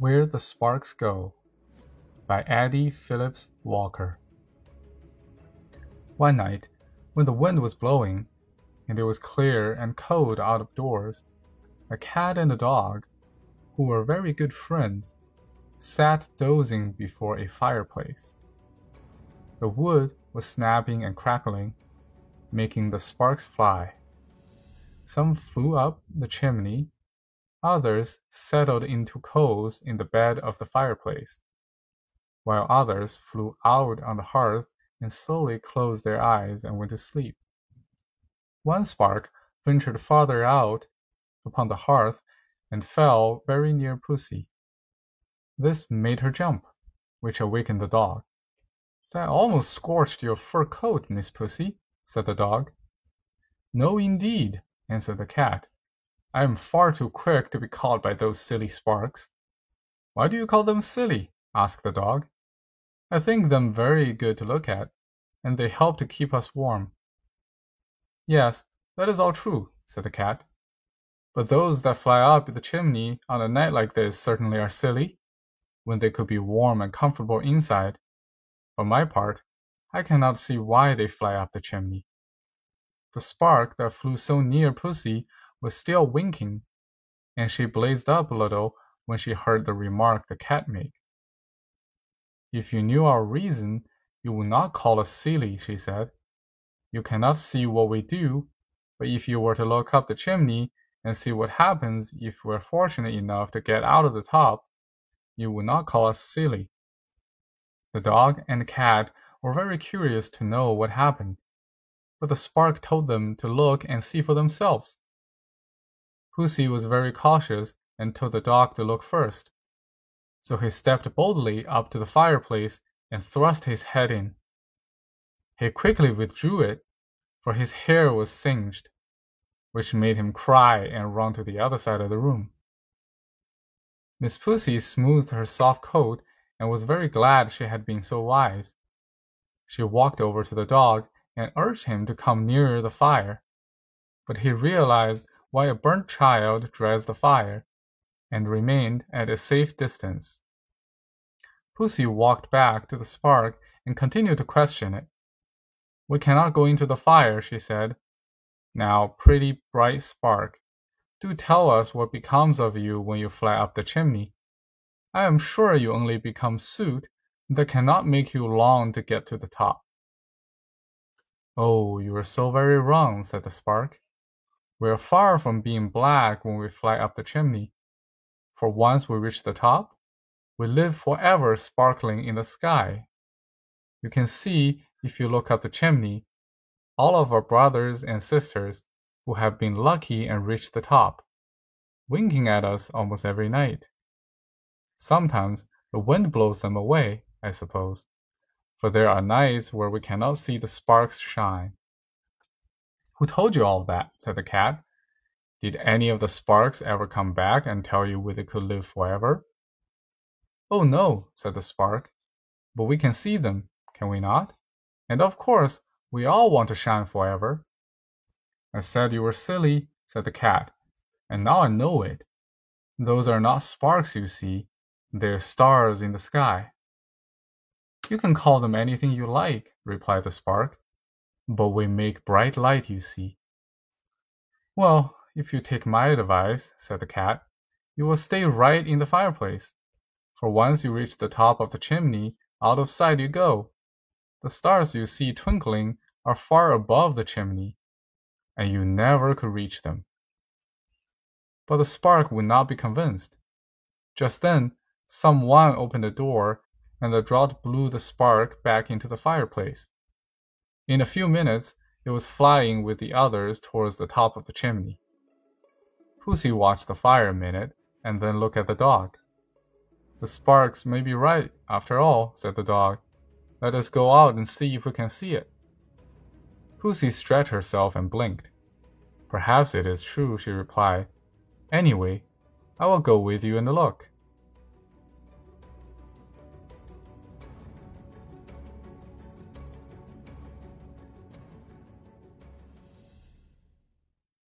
Where the Sparks Go by Addie Phillips Walker. One night, when the wind was blowing, and it was clear and cold out of doors, a cat and a dog, who were very good friends, sat dozing before a fireplace. The wood was snapping and crackling, making the sparks fly. Some flew up the chimney, others settled into coals in the bed of the fireplace, while others flew out on the hearth and slowly closed their eyes and went to sleep. One spark ventured farther out upon the hearth and fell very near Pussy. This made her jump, which awakened the dog. That almost scorched your fur coat, Miss Pussy, said the dog. No, indeed, answered the cat. I am far too quick to be caught by those silly sparks. Why do you call them silly? asked the dog. I think them very good to look at, and they help to keep us warm. Yes, that is all true, said the cat. But those that fly up the chimney on a night like this certainly are silly, when they could be warm and comfortable inside. For my part, I cannot see why they fly up the chimney. The spark that flew so near Pussy was still winking, and she blazed up a little when she heard the remark the cat made. If you knew our reason, you would not call us silly, she said. You cannot see what we do, but if you were to look up the chimney and see what happens if we're fortunate enough to get out of the top, you would not call us silly. The dog and the cat were very curious to know what happened, but the spark told them to look and see for themselves. Pussy was very cautious and told the dog to look first. So he stepped boldly up to the fireplace and thrust his head in. He quickly withdrew it, for his hair was singed, which made him cry and run to the other side of the room. Miss Pussy smoothed her soft coat and was very glad she had been so wise. She walked over to the dog and urged him to come nearer the fire, but he realized why a burnt child dreads the fire, and remained at a safe distance. Pussy walked back to the spark and continued to question it. We cannot go into the fire, she said. Now, pretty bright spark, do tell us what becomes of you when you fly up the chimney. I am sure you only become soot that cannot make you long to get to the top. Oh, you are so very wrong, said the spark. We are far from being black when we fly up the chimney. For once we reach the top, we live forever sparkling in the sky. You can see, if you look up the chimney, all of our brothers and sisters who have been lucky and reached the top, winking at us almost every night. Sometimes the wind blows them away, I suppose, for there are nights where we cannot see the sparks shine. Who told you all that? said the cat. Did any of the sparks ever come back and tell you where they could live forever? Oh, no, said the spark. But we can see them, can we not? And of course, we all want to shine forever. I said you were silly, said the cat, and now I know it. Those are not sparks you see, they're stars in the sky. You can call them anything you like, replied the spark. But we make bright light, you see. Well, if you take my advice, said the cat, you will stay right in the fireplace. For once you reach the top of the chimney, out of sight you go. The stars you see twinkling are far above the chimney, and you never could reach them. But the spark would not be convinced. Just then, some one opened the door, and the draught blew the spark back into the fireplace. In a few minutes, it was flying with the others towards the top of the chimney. Pussy watched the fire a minute and then looked at the dog. The sparks may be right, after all, said the dog. Let us go out and see if we can see it. Pussy stretched herself and blinked. Perhaps it is true, she replied. Anyway, I will go with you and look.